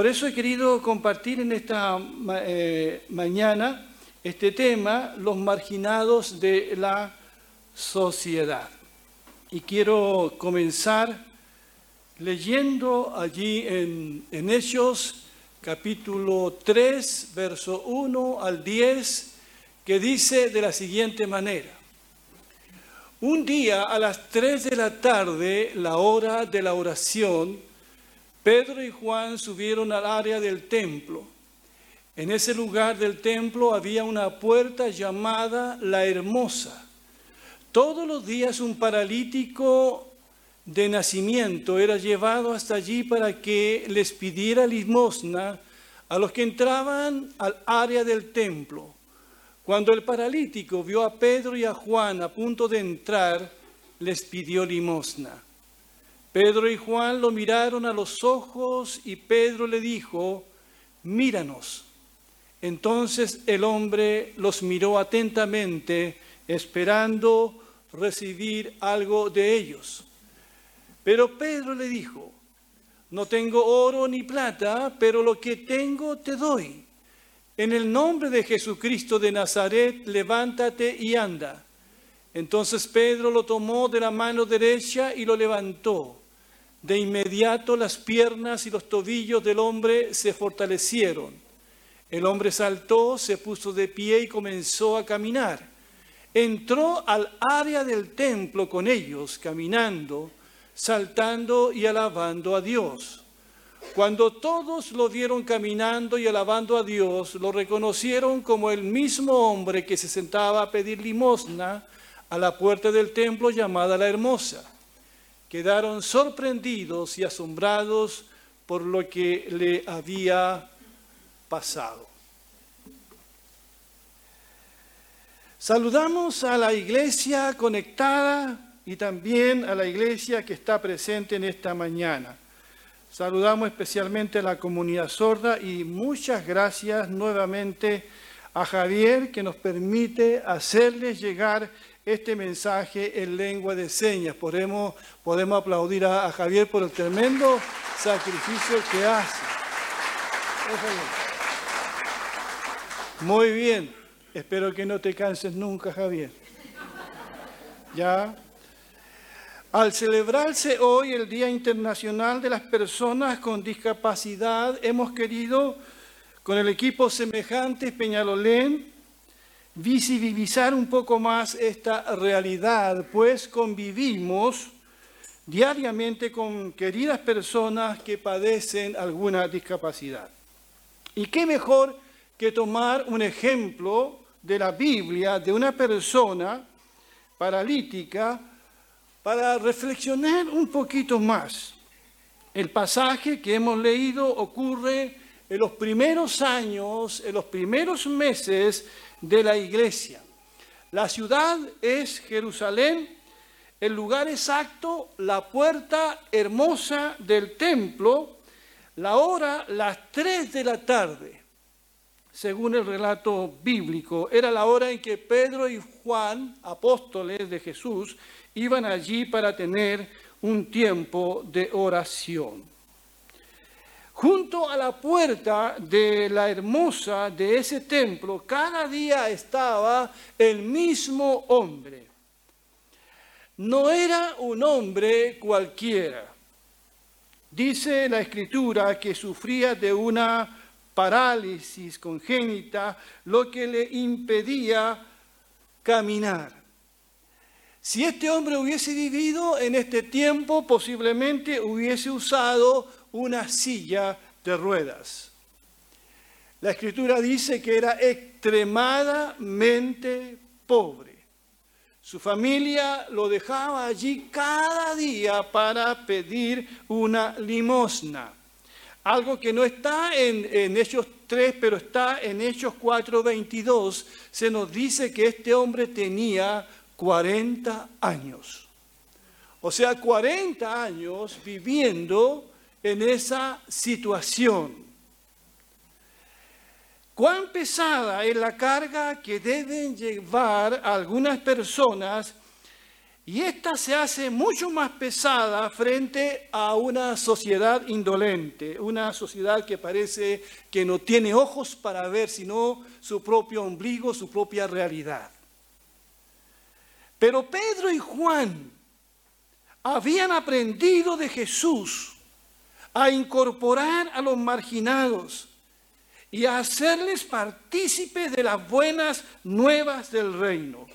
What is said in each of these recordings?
Por eso he querido compartir en esta eh, mañana este tema, los marginados de la sociedad. Y quiero comenzar leyendo allí en, en capítulo 3, verso 1 al 10, que dice de la siguiente manera. Un día a las 3 de la tarde, la hora de la oración, Pedro y Juan subieron al área del templo. En ese lugar del templo había una puerta llamada la Hermosa. Todos los días un paralítico de nacimiento era llevado hasta allí para que les pidiera limosna a los que entraban al área del templo. Cuando el paralítico vio a Pedro y a Juan a punto de entrar, les pidió limosna. Pedro y Juan lo miraron a los ojos y Pedro le dijo, míranos. Entonces el hombre los miró atentamente, esperando recibir algo de ellos. Pero Pedro le dijo, no tengo oro ni plata, pero lo que tengo te doy. En el nombre de Jesucristo de Nazaret, levántate y anda. Entonces Pedro lo tomó de la mano derecha y lo levantó. De inmediato las piernas y los tobillos del hombre se fortalecieron. El hombre saltó, se puso de pie y comenzó a caminar. Entró al área del templo con ellos, caminando saltando y alabando a Dios. Cuando todos lo vieron caminando y alabando a Dios, lo reconocieron como el mismo hombre que se sentaba a pedir limosna a la puerta del templo llamada la Hermosa. Quedaron sorprendidos y asombrados por lo que le había pasado. Saludamos a la iglesia conectada y también a la iglesia que está presente en esta mañana. Saludamos especialmente a la comunidad sorda y muchas gracias nuevamente a Javier que nos permite hacerles llegar este mensaje en lengua de señas. Podemos, podemos aplaudir a, Javier por el tremendo sacrificio que hace. Muy bien, espero que no te canses nunca, Javier. Ya, al celebrarse hoy el Día Internacional de las Personas con Discapacidad, hemos querido, con el equipo semejante Peñalolén, visibilizar un poco más esta realidad, pues convivimos diariamente con queridas personas que padecen alguna discapacidad. ¿Y qué mejor que tomar un ejemplo de la Biblia de una persona paralítica para reflexionar un poquito más. El pasaje que hemos leído ocurre en los primeros años, en los primeros meses de la iglesia. La ciudad es Jerusalén, el lugar exacto, la puerta hermosa del templo, la hora, las tres de la tarde, según el relato bíblico, era la hora en que Pedro y Juan, apóstoles de Jesús, iban allí para tener un tiempo de oración. Junto a la puerta de la hermosa de ese templo, cada día estaba el mismo hombre. No era un hombre cualquiera. Dice la escritura que sufría de una parálisis congénita, lo que le impedía caminar. Si este hombre hubiese vivido en este tiempo, posiblemente hubiese usado una silla de ruedas. La escritura dice que era extremadamente pobre. Su familia lo dejaba allí cada día para pedir una limosna. Algo que no está en, en Hechos 3, pero está en Hechos 4:22. Se nos dice que este hombre tenía 40 años. O sea, 40 años viviendo en esa situación. Cuán pesada es la carga que deben llevar algunas personas Y esta se hace mucho más pesada frente a una sociedad indolente, una sociedad que parece que no tiene ojos para ver sino su propio ombligo, su propia realidad. Pero Pedro y Juan habían aprendido de Jesús a incorporar a los marginados y a hacerles partícipes de las buenas nuevas del reino.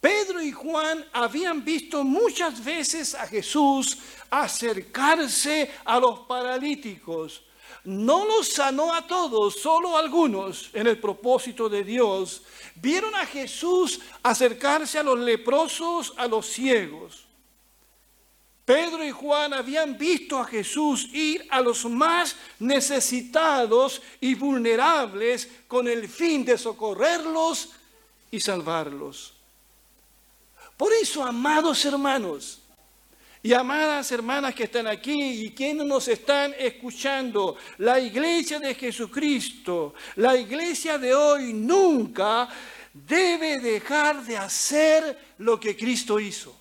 Pedro y Juan habían visto muchas veces a Jesús acercarse a los paralíticos. No los sanó a todos, solo a algunos en el propósito de Dios. Vieron a Jesús acercarse a los leprosos, a los ciegos. Pedro y Juan habían visto a Jesús ir a los más necesitados y vulnerables con el fin de socorrerlos y salvarlos. Por eso, amados hermanos y amadas hermanas que están aquí y quienes nos están escuchando, la iglesia de Jesucristo, la iglesia de hoy nunca debe dejar de hacer lo que Cristo hizo.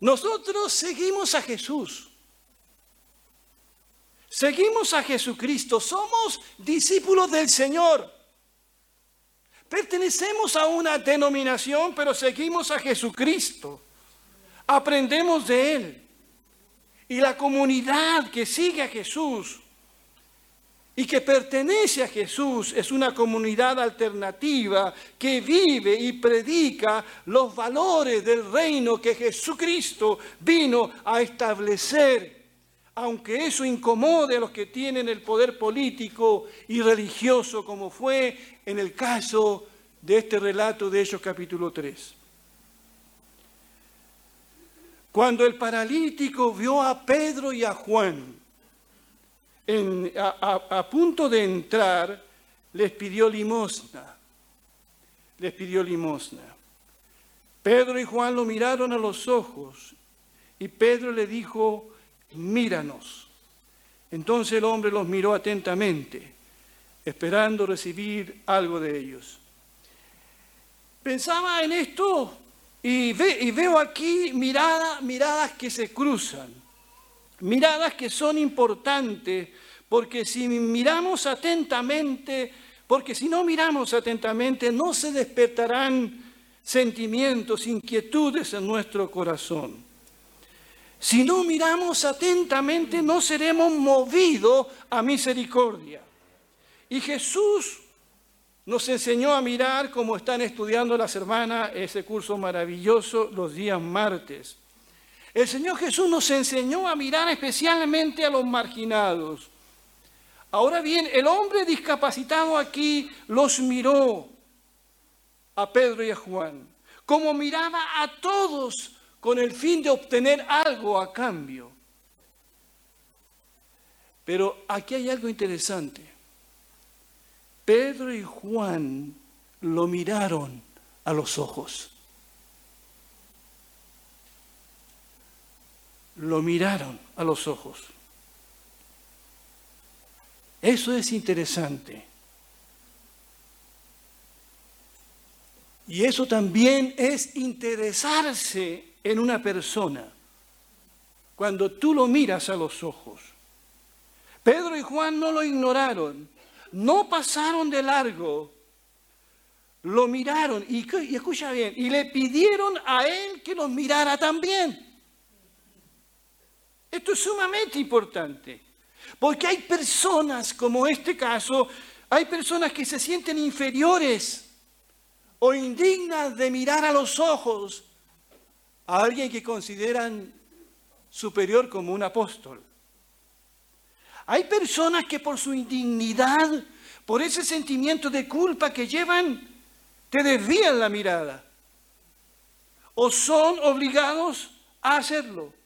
Nosotros seguimos a Jesús. Seguimos a Jesucristo. Somos discípulos del Señor. Pertenecemos a una denominación, pero seguimos a Jesucristo. Aprendemos de Él. Y la comunidad que sigue a Jesús y que pertenece a Jesús es una comunidad alternativa que vive y predica los valores del reino que Jesucristo vino a establecer, aunque eso incomode a los que tienen el poder político y religioso, como fue en el caso de este relato de Hechos capítulo 3. Cuando el paralítico vio a Pedro y a Juan, a, punto de entrar, les pidió limosna. Les pidió limosna. Pedro y Juan lo miraron a los ojos y Pedro le dijo, míranos. Entonces el hombre los miró atentamente, esperando recibir algo de ellos. Pensaba en esto y, y veo aquí miradas que se cruzan. Miradas que son importantes, porque si miramos atentamente, porque si no miramos atentamente, no se despertarán sentimientos, inquietudes en nuestro corazón. Si no miramos atentamente, no seremos movidos a misericordia. Y Jesús nos enseñó a mirar, como están estudiando las hermanas, ese curso maravilloso los días martes. El Señor Jesús nos enseñó a mirar especialmente a los marginados. Ahora bien, el hombre discapacitado aquí los miró a Pedro y a Juan, como miraba a todos con el fin de obtener algo a cambio. Pero aquí hay algo interesante. Pedro y Juan lo miraron a los ojos. Lo miraron a los ojos. Eso es interesante. Y eso también es interesarse en una persona cuando tú lo miras a los ojos. Pedro y Juan no lo ignoraron, no pasaron de largo, lo miraron y, escucha bien, y le pidieron a él que los mirara también. Esto es sumamente importante, porque hay personas, como este caso, hay personas que se sienten inferiores o indignas de mirar a los ojos a alguien que consideran superior como un apóstol. Hay personas que por su indignidad, por ese sentimiento de culpa que llevan, te desvían la mirada o son obligados a hacerlo.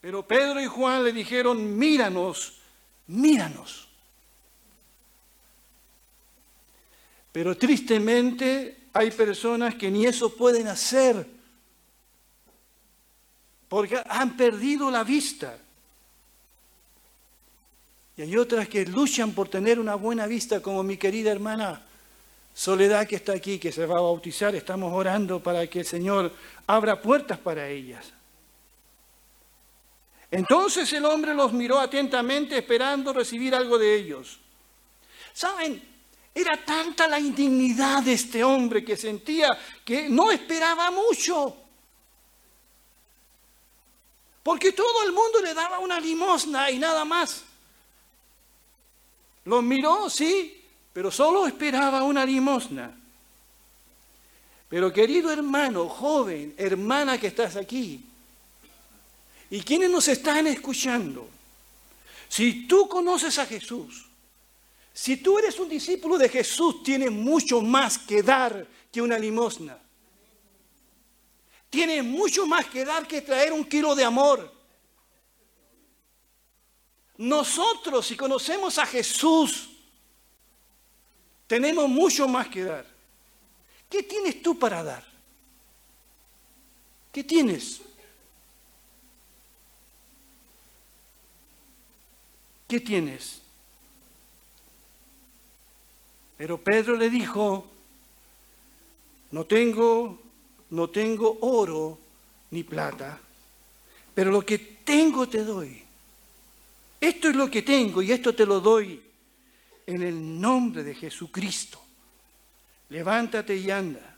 Pero Pedro y Juan le dijeron, míranos, míranos. Pero tristemente hay personas que ni eso pueden hacer porque han perdido la vista. Y hay otras que luchan por tener una buena vista, como mi querida hermana Soledad que está aquí, que se va a bautizar, estamos orando para que el Señor abra puertas para ellas. Entonces el hombre los miró atentamente esperando recibir algo de ellos. ¿Saben? Era tanta la indignidad de este hombre que sentía que no esperaba mucho. Porque todo el mundo le daba una limosna y nada más. Los miró, sí, pero solo esperaba una limosna. Pero querido hermano, joven, hermana que estás aquí, y quienes nos están escuchando, si tú conoces a Jesús, si tú eres un discípulo de Jesús, tienes mucho más que dar que una limosna. Tienes mucho más que dar que traer un kilo de amor. Nosotros, si conocemos a Jesús, tenemos mucho más que dar. ¿Qué tienes tú para dar? ¿Qué tienes? ¿Qué tienes? Pero Pedro le dijo, no tengo, no tengo oro ni plata, pero lo que tengo te doy. Esto es lo que tengo y esto te lo doy en el nombre de Jesucristo. Levántate y anda.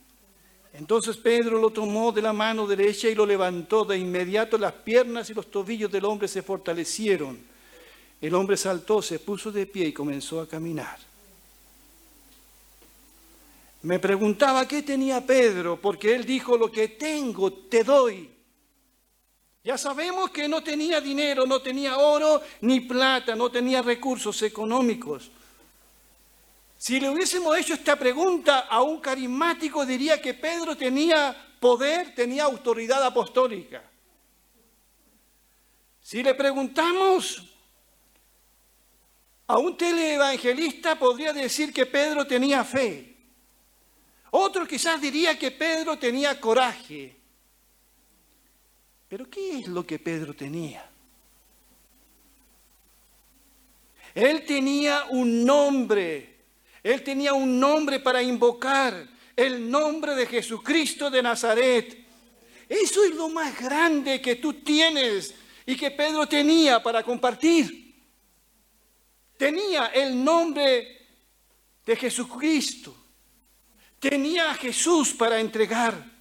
Entonces Pedro lo tomó de la mano derecha y lo levantó. De inmediato las piernas y los tobillos del hombre se fortalecieron el hombre saltó, se puso de pie y comenzó a caminar. Me preguntaba qué tenía Pedro, porque él dijo, lo que tengo te doy. Ya sabemos que no tenía dinero, no tenía oro ni plata, no tenía recursos económicos. Si le hubiésemos hecho esta pregunta a un carismático, diría que Pedro tenía poder, tenía autoridad apostólica. Si le preguntamos a un teleevangelista podría decir que Pedro tenía fe. Otro quizás diría que Pedro tenía coraje. Pero ¿qué es lo que Pedro tenía? Él tenía un nombre. Él tenía un nombre para invocar. El nombre de Jesucristo de Nazaret. Eso es lo más grande que tú tienes y que Pedro tenía para compartir tenía el nombre de Jesucristo, tenía a Jesús para entregar.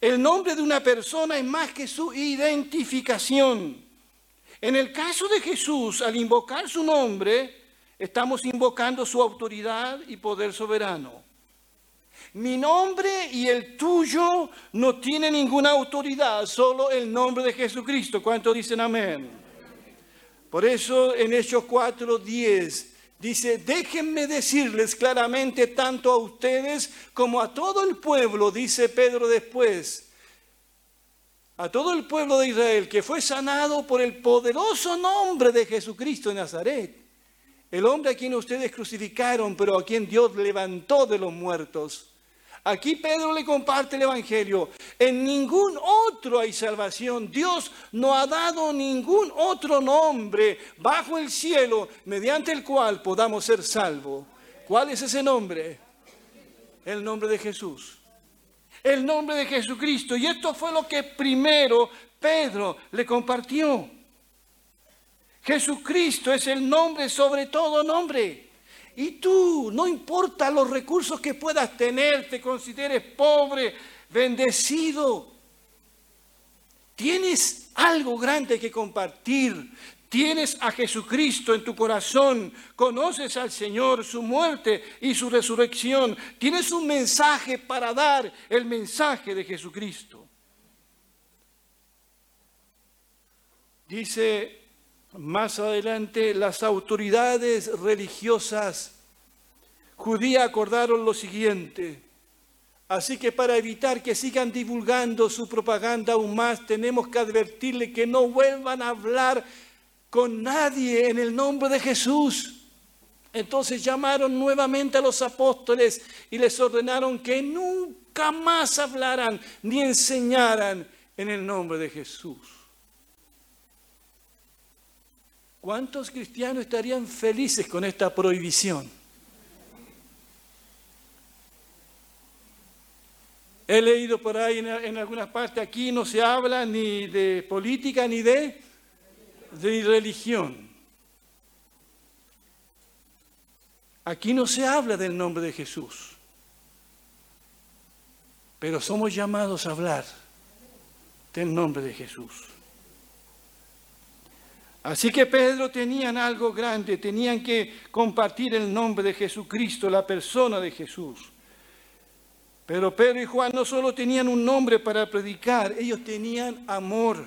El nombre de una persona es más que su identificación. En el caso de Jesús, al invocar su nombre, estamos invocando su autoridad y poder soberano. Mi nombre y el tuyo no tienen ninguna autoridad, solo el nombre de Jesucristo. ¿Cuántos dicen amén? Por eso en Hechos 4:10 dice, déjenme decirles claramente tanto a ustedes como a todo el pueblo, dice Pedro después, a todo el pueblo de Israel que fue sanado por el poderoso nombre de Jesucristo de Nazaret, el hombre a quien ustedes crucificaron, pero a quien Dios levantó de los muertos. Aquí Pedro le comparte el Evangelio. En ningún otro hay salvación. Dios no ha dado ningún otro nombre bajo el cielo mediante el cual podamos ser salvos. ¿Cuál es ese nombre? El nombre de Jesús. El nombre de Jesucristo. Y esto fue lo que primero Pedro le compartió. Jesucristo es el nombre sobre todo nombre. Y tú, no importa los recursos que puedas tener, te consideres pobre, bendecido, tienes algo grande que compartir. Tienes a Jesucristo en tu corazón, conoces al Señor, su muerte y su resurrección. Tienes un mensaje para dar, el mensaje de Jesucristo. Dice más adelante, las autoridades religiosas judías acordaron lo siguiente. Así que para evitar que sigan divulgando su propaganda aún más, tenemos que advertirle que no vuelvan a hablar con nadie en el nombre de Jesús. Entonces llamaron nuevamente a los apóstoles y les ordenaron que nunca más hablaran ni enseñaran en el nombre de Jesús. ¿Cuántos cristianos estarían felices con esta prohibición? He leído por ahí en, algunas partes, aquí no se habla ni de política ni de, de religión. Aquí no se habla del nombre de Jesús, pero somos llamados a hablar del nombre de Jesús. Así que Pedro tenían algo grande, tenían que compartir el nombre de Jesucristo, la persona de Jesús. Pero Pedro y Juan no solo tenían un nombre para predicar, ellos tenían amor,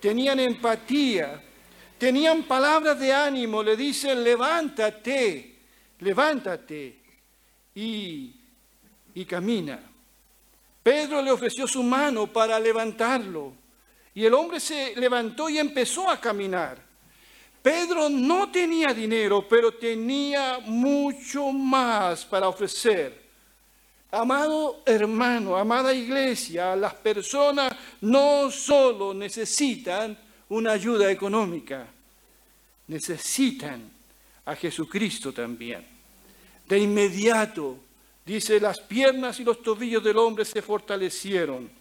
tenían empatía, tenían palabras de ánimo, le dicen, levántate, levántate y, y camina. Pedro le ofreció su mano para levantarlo y el hombre se levantó y empezó a caminar. Pedro no tenía dinero, pero tenía mucho más para ofrecer. Amado hermano, amada iglesia, las personas no solo necesitan una ayuda económica, necesitan a Jesucristo también. De inmediato, dice, las piernas y los tobillos del hombre se fortalecieron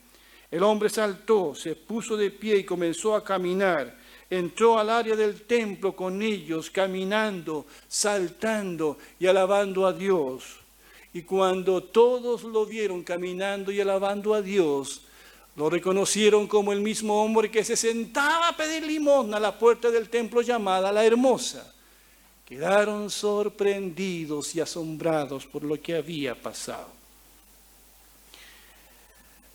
el hombre saltó, se puso de pie y comenzó a caminar. Entró al área del templo con ellos, caminando, saltando y alabando a Dios. Y cuando todos lo vieron caminando y alabando a Dios, lo reconocieron como el mismo hombre que se sentaba a pedir limosna a la puerta del templo llamada la Hermosa. Quedaron sorprendidos y asombrados por lo que había pasado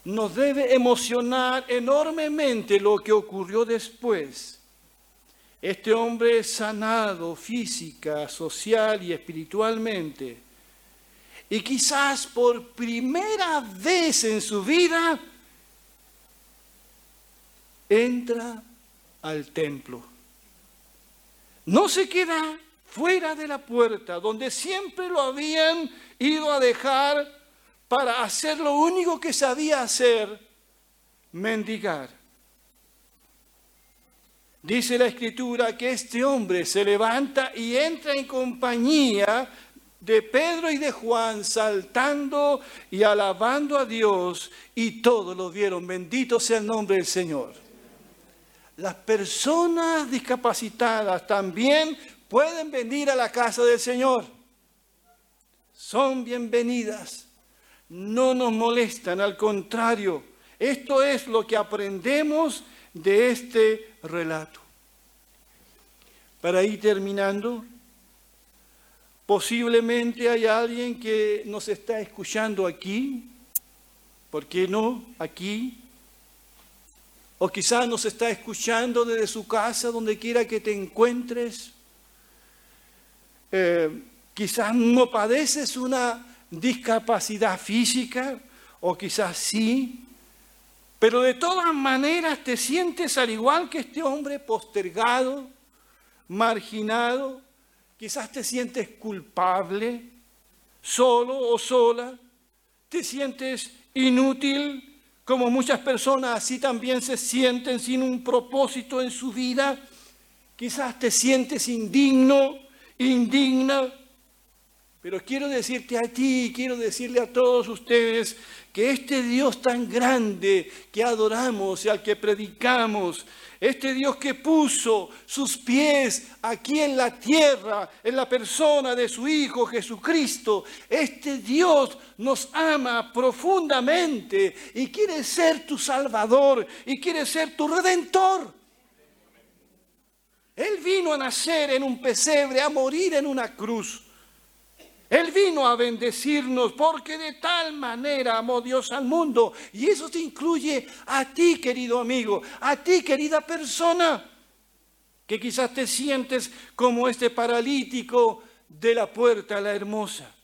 nos debe emocionar enormemente lo que ocurrió después. Este hombre sanado física, social y espiritualmente, y quizás por primera vez en su vida, entra al templo. No se queda fuera de la puerta, donde siempre lo habían ido a dejar para hacer lo único que sabía hacer, mendigar. Dice la escritura que este hombre se levanta y entra en compañía de Pedro y de Juan saltando y alabando a Dios y todos lo vieron. Bendito sea el nombre del Señor. Las personas discapacitadas también pueden venir a la casa del Señor. Son bienvenidas no nos molestan, al contrario, esto es lo que aprendemos de este relato. Para ir terminando, posiblemente hay alguien que nos está escuchando aquí, ¿por qué no? Aquí. O quizás nos está escuchando desde su casa, donde quiera que te encuentres. Eh, quizás no padeces una discapacidad física, o quizás sí, pero de todas maneras te sientes al igual que este hombre postergado, marginado, quizás te sientes culpable, solo o sola, te sientes inútil, como muchas personas así también se sienten sin un propósito en su vida, quizás te sientes indigno, indigna, pero quiero decirte a ti, quiero decirle a todos ustedes que este Dios tan grande que adoramos y al que predicamos, este Dios que puso sus pies aquí en la tierra, en la persona de su Hijo Jesucristo, este Dios nos ama profundamente y quiere ser tu Salvador y quiere ser tu Redentor. Él vino a nacer en un pesebre, a morir en una cruz él vino a bendecirnos porque de tal manera amó Dios al mundo. Y eso te incluye a ti, querido amigo, a ti, querida persona, que quizás te sientes como este paralítico de la puerta a la hermosa.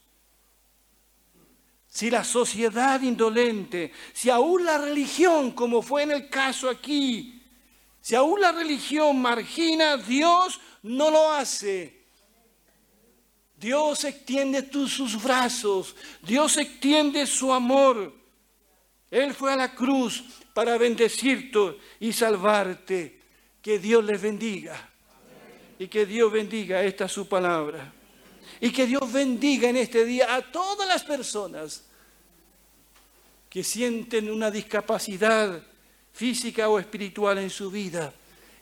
Si la sociedad indolente, si aún la religión, como fue en el caso aquí, si aún la religión margina, Dios no lo hace Dios extiende sus brazos, Dios extiende su amor. Él fue a la cruz para bendecirte y salvarte. Que Dios les bendiga. Y que Dios bendiga esta su palabra. Y que Dios bendiga en este día a todas las personas que sienten una discapacidad física o espiritual en su vida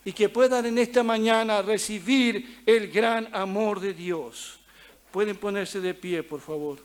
y que puedan en esta mañana recibir el gran amor de Dios. Pueden ponerse de pie, por favor.